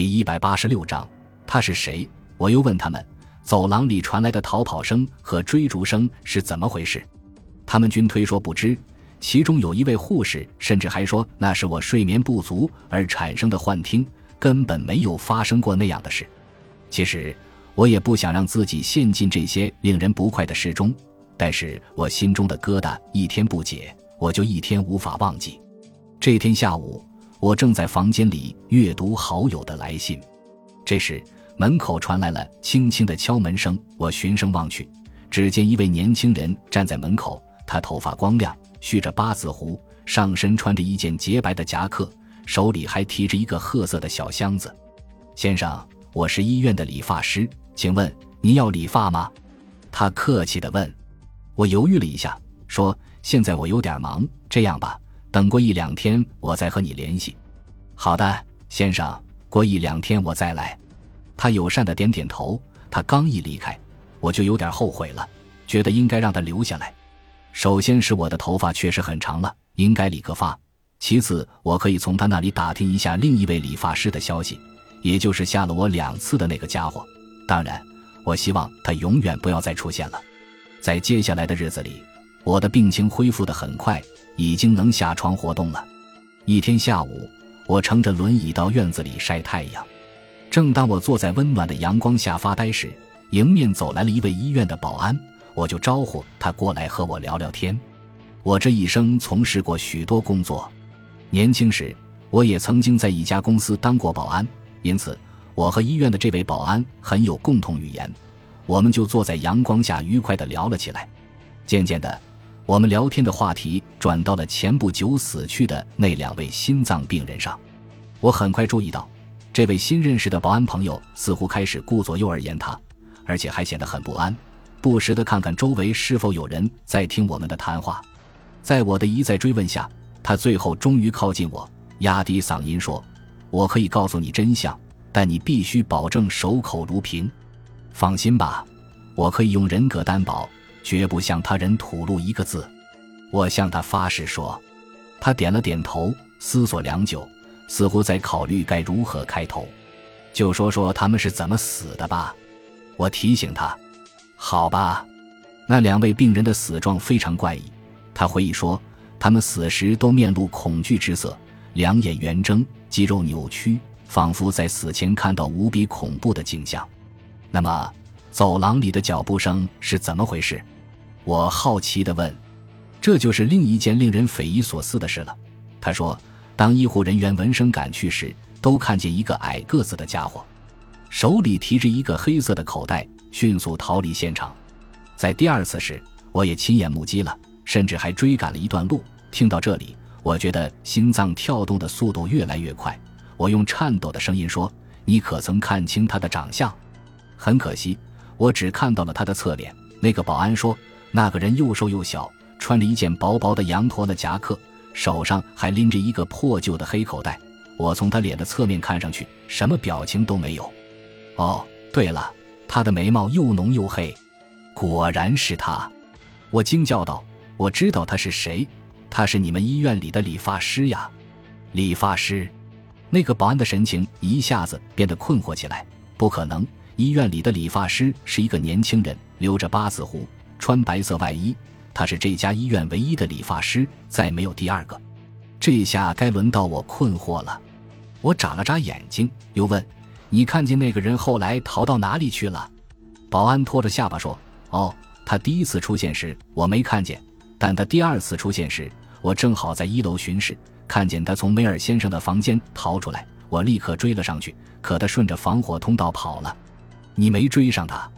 第一百八十六章，他是谁？我又问他们，走廊里传来的逃跑声和追逐声是怎么回事？他们均推说不知。其中有一位护士甚至还说那是我睡眠不足而产生的幻听，根本没有发生过那样的事。其实我也不想让自己陷进这些令人不快的事中，但是我心中的疙瘩一天不解，我就一天无法忘记。这天下午。我正在房间里阅读好友的来信，这时门口传来了轻轻的敲门声。我循声望去，只见一位年轻人站在门口。他头发光亮，蓄着八字胡，上身穿着一件洁白的夹克，手里还提着一个褐色的小箱子。先生，我是医院的理发师，请问您要理发吗？他客气地问。我犹豫了一下，说：“现在我有点忙，这样吧。”等过一两天，我再和你联系。好的，先生，过一两天我再来。他友善的点点头。他刚一离开，我就有点后悔了，觉得应该让他留下来。首先是我的头发确实很长了，应该理个发；其次，我可以从他那里打听一下另一位理发师的消息，也就是吓了我两次的那个家伙。当然，我希望他永远不要再出现了。在接下来的日子里，我的病情恢复得很快。已经能下床活动了。一天下午，我乘着轮椅到院子里晒太阳。正当我坐在温暖的阳光下发呆时，迎面走来了一位医院的保安，我就招呼他过来和我聊聊天。我这一生从事过许多工作，年轻时我也曾经在一家公司当过保安，因此我和医院的这位保安很有共同语言。我们就坐在阳光下愉快地聊了起来。渐渐的。我们聊天的话题转到了前不久死去的那两位心脏病人上。我很快注意到，这位新认识的保安朋友似乎开始顾左右而言他，而且还显得很不安，不时地看看周围是否有人在听我们的谈话。在我的一再追问下，他最后终于靠近我，压低嗓音说：“我可以告诉你真相，但你必须保证守口如瓶。放心吧，我可以用人格担保。”绝不向他人吐露一个字，我向他发誓说。他点了点头，思索良久，似乎在考虑该如何开头。就说说他们是怎么死的吧。我提醒他。好吧。那两位病人的死状非常怪异。他回忆说，他们死时都面露恐惧之色，两眼圆睁，肌肉扭曲，仿佛在死前看到无比恐怖的景象。那么。走廊里的脚步声是怎么回事？我好奇地问。这就是另一件令人匪夷所思的事了。他说，当医护人员闻声赶去时，都看见一个矮个子的家伙，手里提着一个黑色的口袋，迅速逃离现场。在第二次时，我也亲眼目击了，甚至还追赶了一段路。听到这里，我觉得心脏跳动的速度越来越快。我用颤抖的声音说：“你可曾看清他的长相？”很可惜。我只看到了他的侧脸。那个保安说，那个人又瘦又小，穿着一件薄薄的羊驼的夹克，手上还拎着一个破旧的黑口袋。我从他脸的侧面看上去，什么表情都没有。哦，对了，他的眉毛又浓又黑，果然是他！我惊叫道：“我知道他是谁，他是你们医院里的理发师呀！”理发师，那个保安的神情一下子变得困惑起来。不可能。医院里的理发师是一个年轻人，留着八字胡，穿白色外衣。他是这家医院唯一的理发师，再没有第二个。这下该轮到我困惑了。我眨了眨眼睛，又问：“你看见那个人后来逃到哪里去了？”保安拖着下巴说：“哦，他第一次出现时我没看见，但他第二次出现时，我正好在一楼巡视，看见他从梅尔先生的房间逃出来。我立刻追了上去，可他顺着防火通道跑了。”你没追上他？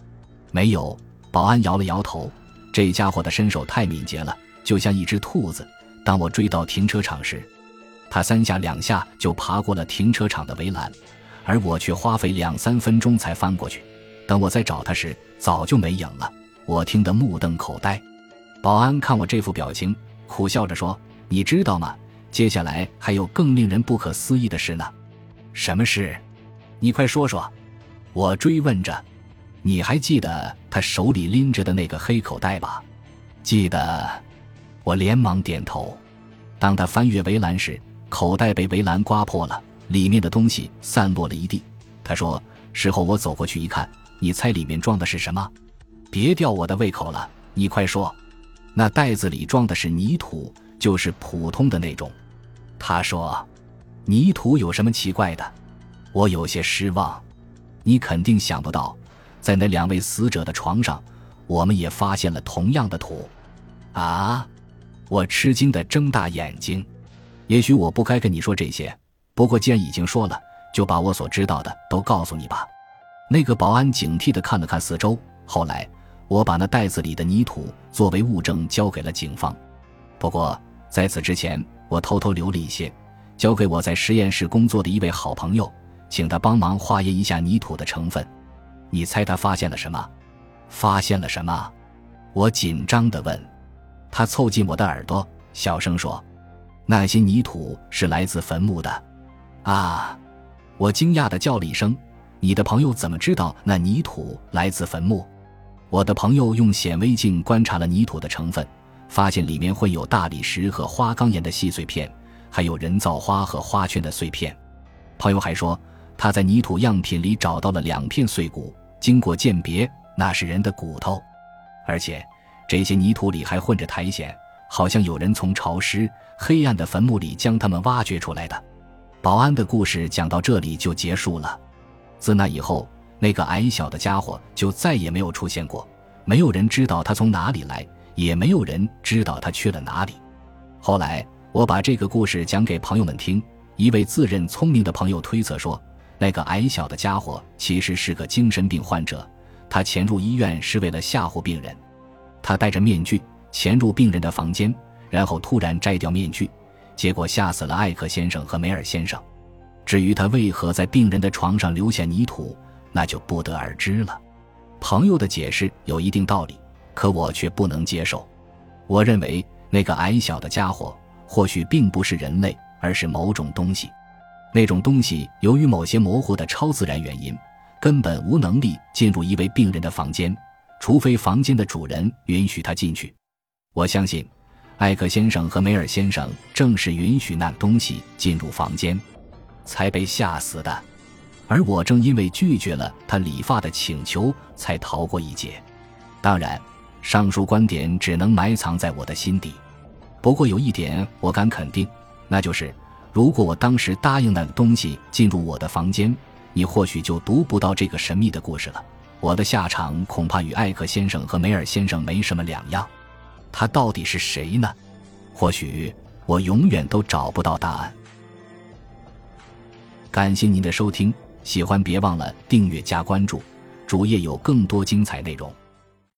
没有。保安摇了摇头。这家伙的身手太敏捷了，就像一只兔子。当我追到停车场时，他三下两下就爬过了停车场的围栏，而我却花费两三分钟才翻过去。等我再找他时，早就没影了。我听得目瞪口呆。保安看我这副表情，苦笑着说：“你知道吗？接下来还有更令人不可思议的事呢。什么事？你快说说。”我追问着：“你还记得他手里拎着的那个黑口袋吧？”记得。我连忙点头。当他翻越围栏时，口袋被围栏刮破了，里面的东西散落了一地。他说：“事后我走过去一看，你猜里面装的是什么？别吊我的胃口了，你快说。”那袋子里装的是泥土，就是普通的那种。他说：“泥土有什么奇怪的？”我有些失望。你肯定想不到，在那两位死者的床上，我们也发现了同样的土。啊！我吃惊的睁大眼睛。也许我不该跟你说这些，不过既然已经说了，就把我所知道的都告诉你吧。那个保安警惕的看了看四周，后来。我把那袋子里的泥土作为物证交给了警方，不过在此之前，我偷偷留了一些，交给我在实验室工作的一位好朋友，请他帮忙化验一下泥土的成分。你猜他发现了什么？发现了什么？我紧张地问。他凑近我的耳朵，小声说：“那些泥土是来自坟墓的。”啊！我惊讶地叫了一声：“你的朋友怎么知道那泥土来自坟墓？”我的朋友用显微镜观察了泥土的成分，发现里面会有大理石和花岗岩的细碎片，还有人造花和花圈的碎片。朋友还说，他在泥土样品里找到了两片碎骨，经过鉴别，那是人的骨头。而且，这些泥土里还混着苔藓，好像有人从潮湿、黑暗的坟墓里将它们挖掘出来的。保安的故事讲到这里就结束了。自那以后。那个矮小的家伙就再也没有出现过，没有人知道他从哪里来，也没有人知道他去了哪里。后来我把这个故事讲给朋友们听，一位自认聪明的朋友推测说，那个矮小的家伙其实是个精神病患者，他潜入医院是为了吓唬病人。他戴着面具潜入病人的房间，然后突然摘掉面具，结果吓死了艾克先生和梅尔先生。至于他为何在病人的床上留下泥土，那就不得而知了。朋友的解释有一定道理，可我却不能接受。我认为那个矮小的家伙或许并不是人类，而是某种东西。那种东西由于某些模糊的超自然原因，根本无能力进入一位病人的房间，除非房间的主人允许他进去。我相信，艾克先生和梅尔先生正是允许那东西进入房间，才被吓死的。而我正因为拒绝了他理发的请求，才逃过一劫。当然，上述观点只能埋藏在我的心底。不过有一点我敢肯定，那就是如果我当时答应那个东西进入我的房间，你或许就读不到这个神秘的故事了。我的下场恐怕与艾克先生和梅尔先生没什么两样。他到底是谁呢？或许我永远都找不到答案。感谢您的收听。喜欢别忘了订阅加关注，主页有更多精彩内容。